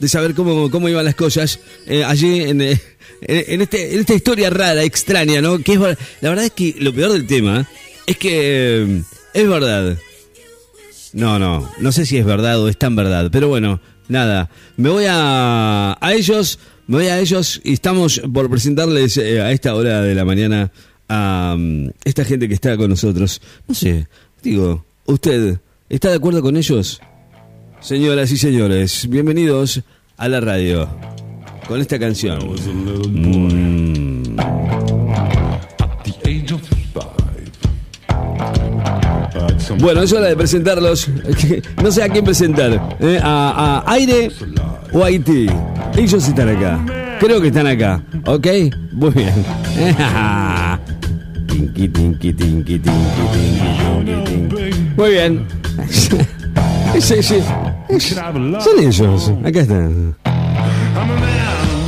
de saber cómo, cómo iban las cosas eh, allí en, eh, en, este, en esta historia rara, extraña, ¿no? Que es, la verdad es que lo peor del tema es que eh, es verdad. No, no, no sé si es verdad o es tan verdad, pero bueno, nada, me voy a, a ellos, me voy a ellos y estamos por presentarles a esta hora de la mañana a mm, esta gente que está con nosotros. No sé, digo, ¿usted está de acuerdo con ellos? Señoras y señores, bienvenidos a la radio con esta canción. Mm. Bueno, es hora de presentarlos. No sé a quién presentar. ¿eh? A, Aire o Haití. Ellos están acá. Creo que están acá. ¿Ok? Muy bien. Muy bien. Sí, sí. Son ellos. Acá están.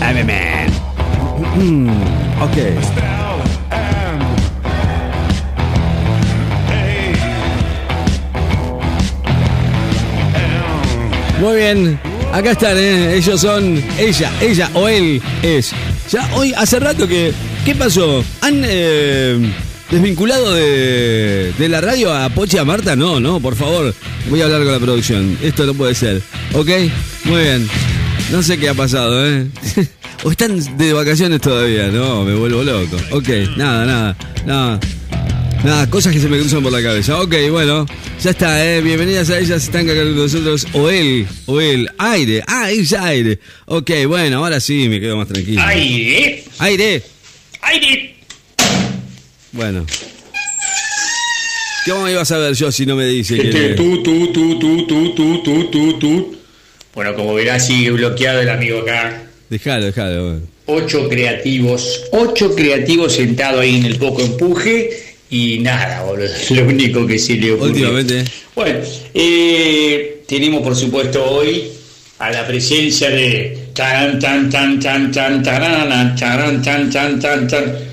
I'm a man. Mm, ok. Muy bien, acá están, ¿eh? ellos son ella, ella o él es. Ya hoy, hace rato que. ¿Qué pasó? ¿Han eh, desvinculado de, de la radio a Pochi a Marta? No, no, por favor. Voy a hablar con la producción. Esto no puede ser. ¿Ok? Muy bien. No sé qué ha pasado, ¿eh? ¿O están de vacaciones todavía? No, me vuelvo loco. Ok, nada, nada, nada. Nada, cosas que se me cruzan por la cabeza. Ok, bueno, ya está, ¿eh? Bienvenidas a ellas, están acá con nosotros. O él, o él. Aire, ah, ella aire. Ok, bueno, ahora sí me quedo más tranquilo. Aire, Aire, aire. Bueno. ¿Cómo iba a saber yo si no me dice que... Este, tú, tú, tú, tú, tú, tú, tú, tú, tú. Bueno, como verás, sigue bloqueado el amigo acá. Dejalo, dejalo. bueno. Ocho creativos, ocho creativos sentados ahí en el poco empuje y nada, boludo. Lo único que se le ocurre. Últimamente. Bueno, eh, tenemos por supuesto hoy a la presencia de tan tan tan tan tan tan tan tan tan tan tan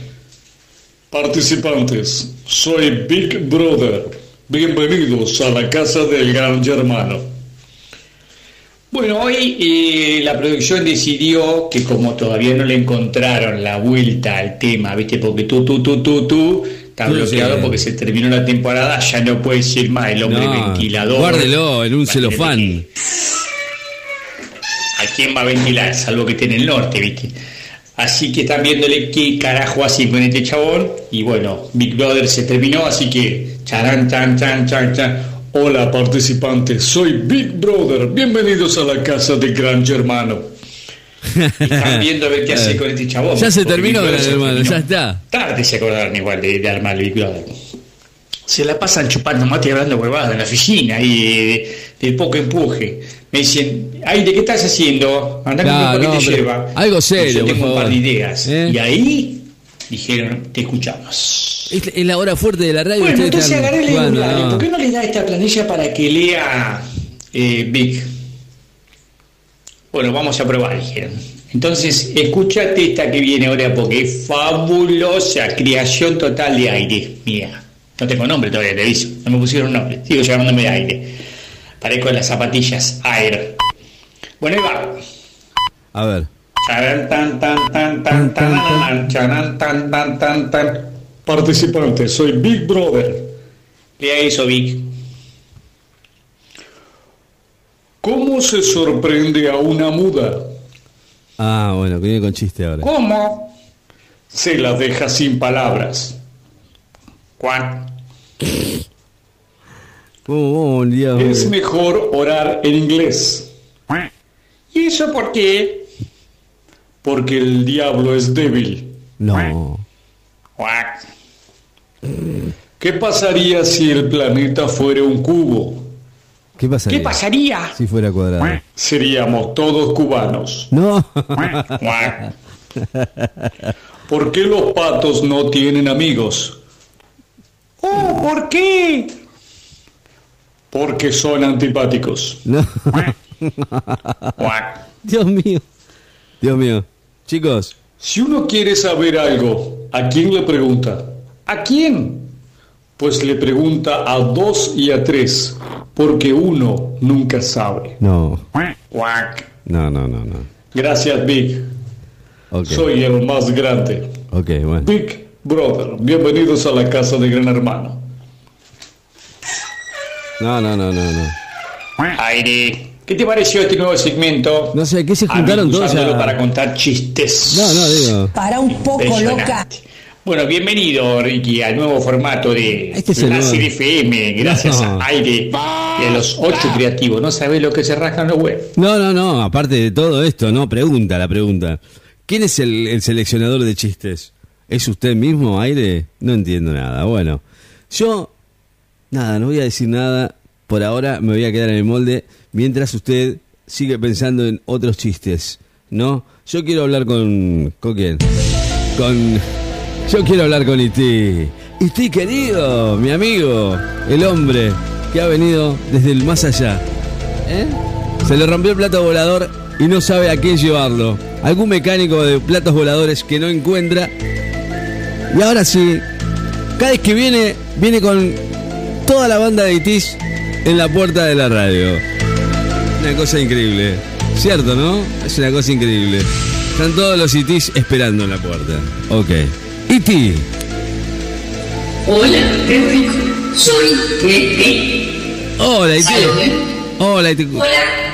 Participantes, soy Big Brother. Bienvenidos a la casa del gran hermano. Bueno, hoy eh, la producción decidió que como todavía no le encontraron la vuelta al tema, ¿viste? Porque tú, tú, tú, tú, tú, está Sí, bloqueado sí. porque se terminó la temporada, ya no puede decir más el hombre No, ventilador. Guárdelo en un celofán. ¿A quién va a ventilar? Salvo que esté en el norte, ¿viste? Así que están viéndole qué carajo hacen con este chabón. Y bueno, Big Brother se terminó, así que charán, chan, chan, chan, chan. Hola participantes, soy Big Brother. Bienvenidos a la casa de Gran Hermano. Están viendo a ver qué hace con este chabón. Ya se terminó, Gran Hermano, ya está. Tarde se acordaron igual de, de armar el Big Brother. Se la pasan chupando mate y hablando huevadas en la oficina y de, poco empuje. Me dicen, ay, ¿de qué estás haciendo? Andá Claro, con un no, pero yerba. algo serio, por tengo un par de ideas. ¿Eh? Y ahí dijeron, te escuchamos. Es, es la hora fuerte de la radio. Bueno, entonces están agarré el no. ¿Por qué no le da esta planilla para que lea eh, Vic? Bueno, vamos a probar, dijeron. Entonces, escúchate esta que viene ahora porque es fabulosa. Creación total de aire. Mira, no tengo nombre todavía, te aviso. No me pusieron nombre. Sigo llamándome de aire. Parezco las zapatillas. Air. Bueno, ahí va. A ver. Participante, soy Big Brother. Lea eso, Vic. ¿Cómo se sorprende a una muda? Ah, bueno, que viene con chiste ahora. ¿Cómo? Se la deja sin palabras. Juan. Oh, Dios Es mejor orar en inglés. ¿Y eso por qué? Porque el diablo es débil. No. ¿Qué pasaría si el planeta fuera un cubo? ¿Qué pasaría? ¿Qué pasaría? Si fuera cuadrado. Seríamos todos cubanos. No. ¿Por qué los patos no tienen amigos? Oh, ¿por qué? Porque son antipáticos. No. Dios mío. Dios mío. Chicos, Si uno quiere saber algo, ¿a quién le pregunta? ¿A quién? Pues le pregunta a dos y a tres, porque uno nunca sabe. no. No, no, no, no. Gracias, Big. Soy el más grande. Ok, bueno. Big Brother, bienvenidos a la casa de Gran Hermano. No, no, no, no, no. Aire. ¿Qué te pareció este nuevo segmento? No sé, ¿qué se juntaron todos a- para contar chistes. No, no, digo. Para un poco loca. Bueno, bienvenido, Ricky, al nuevo formato de Este es el la FM, gracias No. a Aire y a los ocho creativos. No sabés lo que se rascan los web. No, no, no, aparte de todo esto, no, pregunta la pregunta. ¿Quién es el, el seleccionador de chistes? ¿Es usted mismo, aire? No entiendo nada. Bueno, yo, nada, no voy a decir nada. Por ahora me voy a quedar en el molde mientras usted sigue pensando en otros chistes, ¿no? Yo quiero hablar con... ¿Con quién? Con... Yo quiero hablar con Iti. Iti querido, mi amigo, el hombre que ha venido desde el más allá. ¿Eh? Se le rompió el plato volador y no sabe a quién llevarlo. Algún mecánico de platos voladores que no encuentra. Y ahora sí, cada vez que viene, viene con toda la banda de Itis en la puerta de la radio. Una cosa increíble. Cierto, ¿no? Es una cosa increíble. Están todos los Itis esperando en la puerta. Ok. Iti. Hola, qué rico. Soy Pepe. Hola, Iti. Hola, Iti. Hola,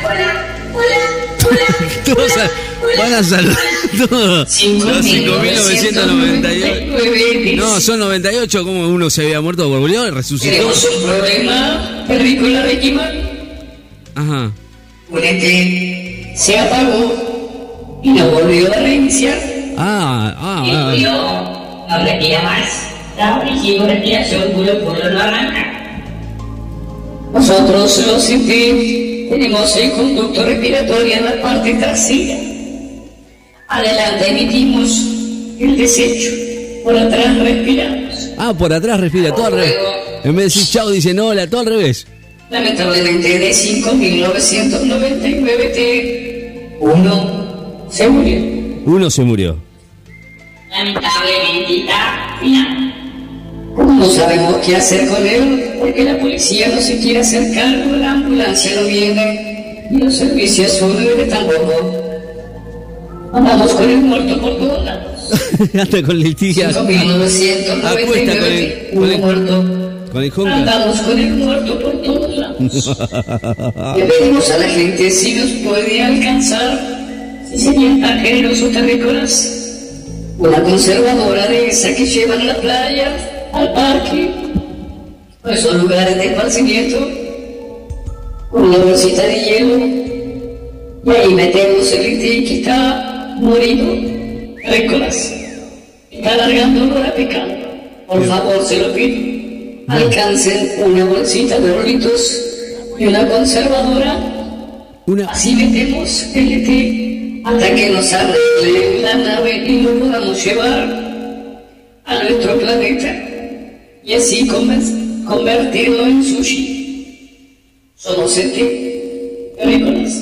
hola, hola, hola. Todos a- van a saludar todos. Cinco Los mil 5.998. 998. No, son 98, como uno se había muerto, volvió, resucitó. Tenemos un problema, Terrícola de Quimán. Ajá. Un ET se apagó y no volvió a reiniciar. Ah, ah, Y ah. murió. No respira más. La origen respiración puro puro no arranca. Nosotros los ET tenemos el conducto respiratorio en la parte trasera. Adelante emitimos el desecho. Por atrás respiramos. Ah, por atrás respira, todo al revés. En vez de decir chao, dicen hola, todo al revés. Lamentablemente de 5.999 T, uno se murió. Uno se murió. Lamentablemente está final. No sabemos qué hacer con él porque la policía no se quiere hacer cargo, la ambulancia no viene y los servicios fúnebres tampoco. Andamos con el muerto por todos lados. Hasta con litigas. 5.999 Apuesta con el- con el- muerto. Con el. Andamos con el muerto por todos lados. Le pedimos a la gente si nos puede alcanzar, si serían tan generosos terrícolas. Una conservadora de esa que llevan a la playa, al parque, a esos lugares de esparcimiento, con una bolsita de hielo, y ahí metemos el que está morido, terrícolas. Está alargando olor a pecado. Por favor, se lo pido. Alcancen una bolsita de rolitos y una conservadora. Una, Así metemos el ET hasta que nos arregle la nave y lo podamos llevar a nuestro planeta y así conver- convertirlo en sushi. Somos ET.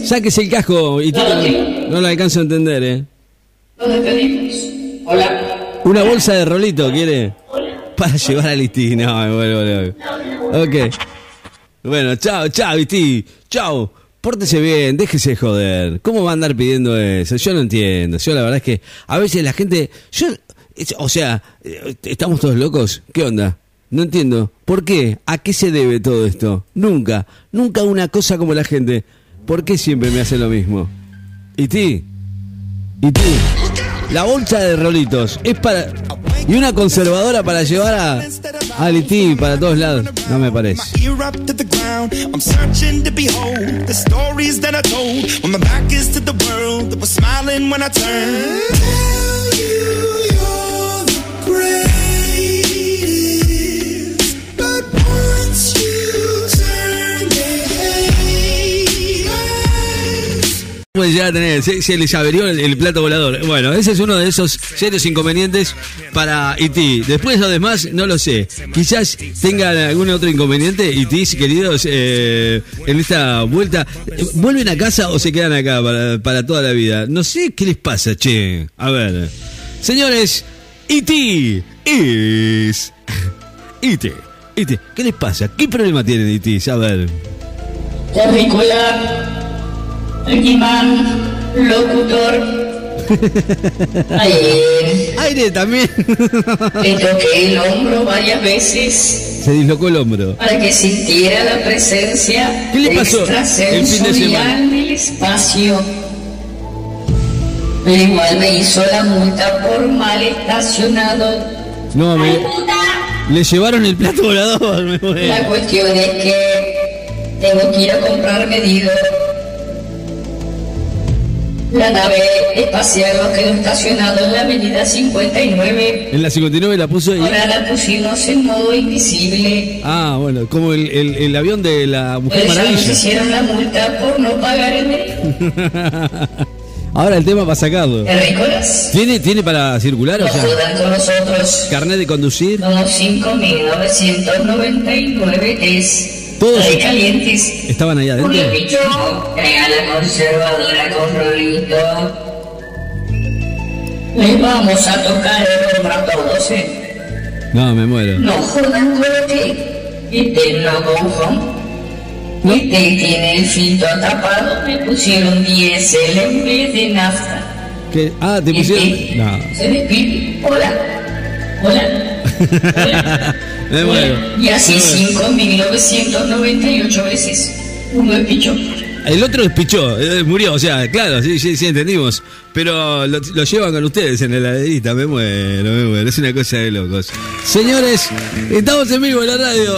Sáquese el casco y no, no lo alcanzo a entender, ¿eh? Nos despedimos. Hola. Una bolsa de rolito, ¿quiere? Hola. Para llevar a Iti. No, me vuelvo loco. Ok. Bueno, chao, chao, Iti. Chao. Pórtese bien, déjese de joder. ¿Cómo va a andar pidiendo eso? Yo no entiendo. Yo la verdad es que a veces la gente... Yo, o sea, eh, ¿estamos todos locos? ¿Qué onda? No entiendo. ¿Por qué? ¿A qué se debe todo esto? Nunca, nunca una cosa como la gente. ¿Por qué siempre me hace lo mismo? ¿Iti? ¿Y tú? La bolsa de rolitos es para. Y una conservadora para llevar a. A Liti para todos lados. No me parece. Puede llegar a tener. Se, les averió el, plato volador. Bueno, ese es uno de esos serios inconvenientes para IT. Después lo demás, no lo sé. Quizás tengan algún otro inconveniente. IT, queridos, eh, en esta vuelta. ¿Vuelven a casa o se quedan acá para, toda la vida? No sé qué les pasa, che. A ver. Señores, IT es. IT. IT. ¿Qué les pasa? ¿Qué problema tienen IT? A ver. Terrícola, Riquimán, locutor. Ayer Aire también. le toqué el hombro varias veces Se dislocó el hombro. para que sintiera la presencia ¿Qué le pasó el fin de semana? en el espacio. Pero igual me hizo la multa por mal estacionado. No, ¡Ay, me, puta! le llevaron el plato volador. me. La cuestión es que tengo que ir a comprar medido. La nave espacial nos quedó estacionado en la avenida 59. En la 59 la puso y... Ahora la pusimos en modo invisible. Ah, bueno, como el, el- el avión de la Mujer nos Maravilla. hicieron la multa por no pagar el. Ahora el tema para sacarlo. ¿Tiene, ¿Tiene para circular? No O sea, con nosotros. carnet de conducir. Somos 5.999 es. Todos- calientes. ¿Estaban ahí adentro? Julio traiga la conservadora con rolito. Les vamos a tocar el hombro a todos, ¿eh? No, me muero. No jodan con este. Este no go home. Este tiene el filtro tapado. Me pusieron diésel en vez de nafta. ¿Qué? Ah, te Este pusieron. No. se despide. Hola. Hola. Me muero. Y así Me muero. 5.998 veces. Uno es picho. El otro despichó, eh, murió, o sea, claro, sí, sí, sí, entendimos. Pero lo, lo llevan con ustedes en la heladerita, me muero, me muero. Es una cosa de locos. Señores, estamos en vivo en la radio.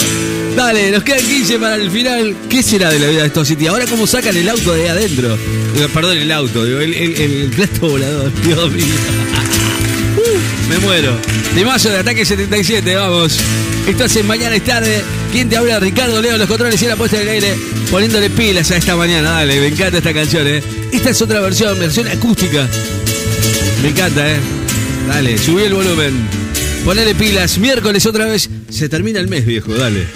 Dale, nos quedan 15 para el final. ¿Qué será de la vida de estos City? Ahora, ¿cómo sacan el auto de ahí adentro? Eh, Perdón, el auto, digo, el, el- el plato volador, Dios mío. Me muero. De de Ataque 77, vamos. Esto es en Mañana es tarde. ¿Quién te habla? Ricardo Leo, los controles y la puesta del aire. Poniéndole pilas a esta mañana. Dale, me encanta esta canción, ¿eh? Esta es otra versión, versión acústica. Me encanta, ¿eh? Dale, subí el volumen. Ponele pilas. Miércoles otra vez. Se termina el mes, viejo, dale.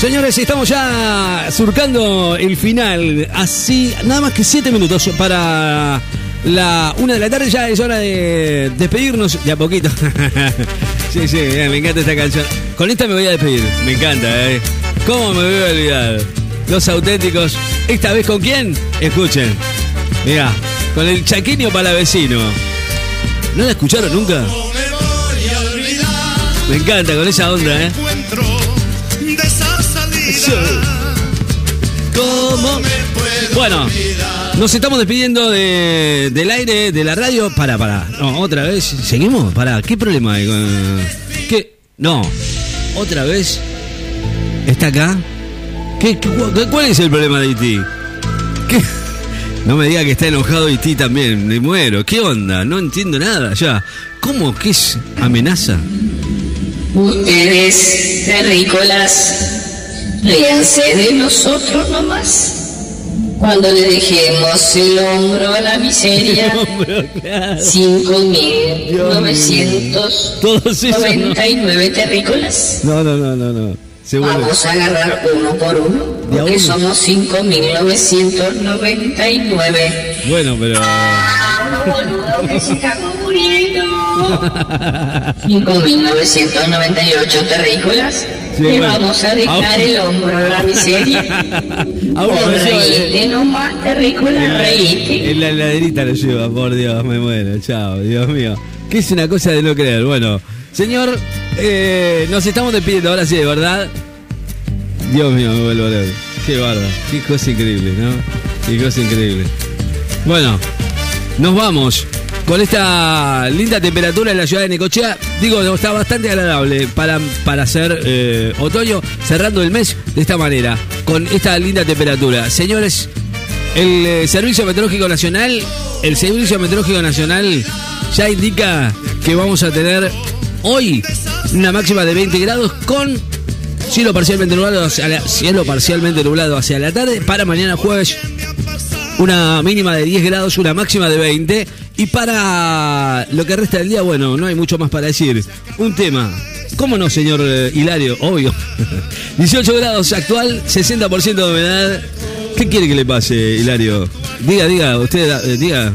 Señores, estamos ya surcando el final. Así, nada más que siete minutos para la una de la tarde. Ya es hora de despedirnos de a poquito. sí, sí, me encanta esta canción. Con esta me voy a despedir. Me encanta, ¿eh? ¿Cómo me voy a olvidar? Los auténticos. ¿Esta vez con quién? Escuchen. Mira, con el chaqueño para vecino. ¿No la escucharon nunca? Me encanta con esa onda, ¿eh? ¿Cómo? Me puedo Bueno, nos estamos despidiendo de- del aire, de la radio. Para, para. No, otra vez. ¿Seguimos? Para, ¿qué problema hay con.? ¿Qué? No. ¿Otra vez? ¿Está acá? ¿Qué, qué- cu- ¿Cuál es el problema de Iti? ¿Qué? No me diga que está enojado Iti también. Me muero. ¿Qué onda? No entiendo nada ya. ¿Cómo? ¿Qué es amenaza? Ustedes, terrícolas, ríanse de nosotros nomás. Cuando le dejemos el hombro a la miseria, claro. 5.999 Todos esos. No, terrícolas. no, no, no. no. Se vuelve. Vamos a agarrar uno por uno, porque uno. somos 5.999. Bueno, pero. boludo, que se estamos muriendo. 5.998 terrícolas. Sí, Le bueno. vamos a dejar Ahora- el hombro a la miseria. A uno Vos lo lleva, reíte nomás, terrícola, reíte. En la heladerita lo lleva, por Dios, me muero. Chao, Dios mío. Que es una cosa de no creer. Bueno, señor, eh, nos estamos despidiendo ahora sí, de verdad. Dios mío, me vuelvo a leer. Qué bárbaro. Qué cosa increíble, ¿no? Qué cosa increíble. Bueno, nos vamos. Con esta linda temperatura en la ciudad de Necochea, digo, está bastante agradable para, para hacer eh, otoño, cerrando el mes de esta manera, con esta linda temperatura. Señores, el eh, Servicio Meteorológico Nacional, el Servicio Meteorológico Nacional ya indica que vamos a tener hoy una máxima de 20 grados con cielo parcialmente nublado hacia la, cielo parcialmente nublado hacia la tarde. Para mañana jueves una mínima de 10 grados, una máxima de 20. Y para lo que resta del día, bueno, no hay mucho más para decir. Un tema. ¿Cómo no, señor eh, Hilario? Obvio. 18 grados actual, 60% de humedad. ¿Qué quiere que le pase, Hilario? Diga, diga, usted eh, diga.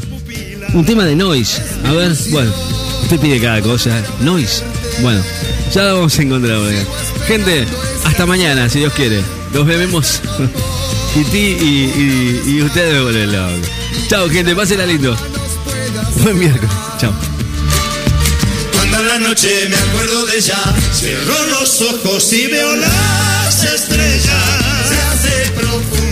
Un tema de noise. A ver, bueno, usted pide cada cosa. Noise. Bueno, Ya la vamos a encontrar acá. Gente, hasta mañana, si Dios quiere. Nos vemos. Y, y, y ustedes me vuelven loco. Chao, gente, pásenla lindo. Buen miércoles. Chao. Cuando a la noche me acuerdo de ella, cierro los ojos y veo las estrellas. Se hace profundo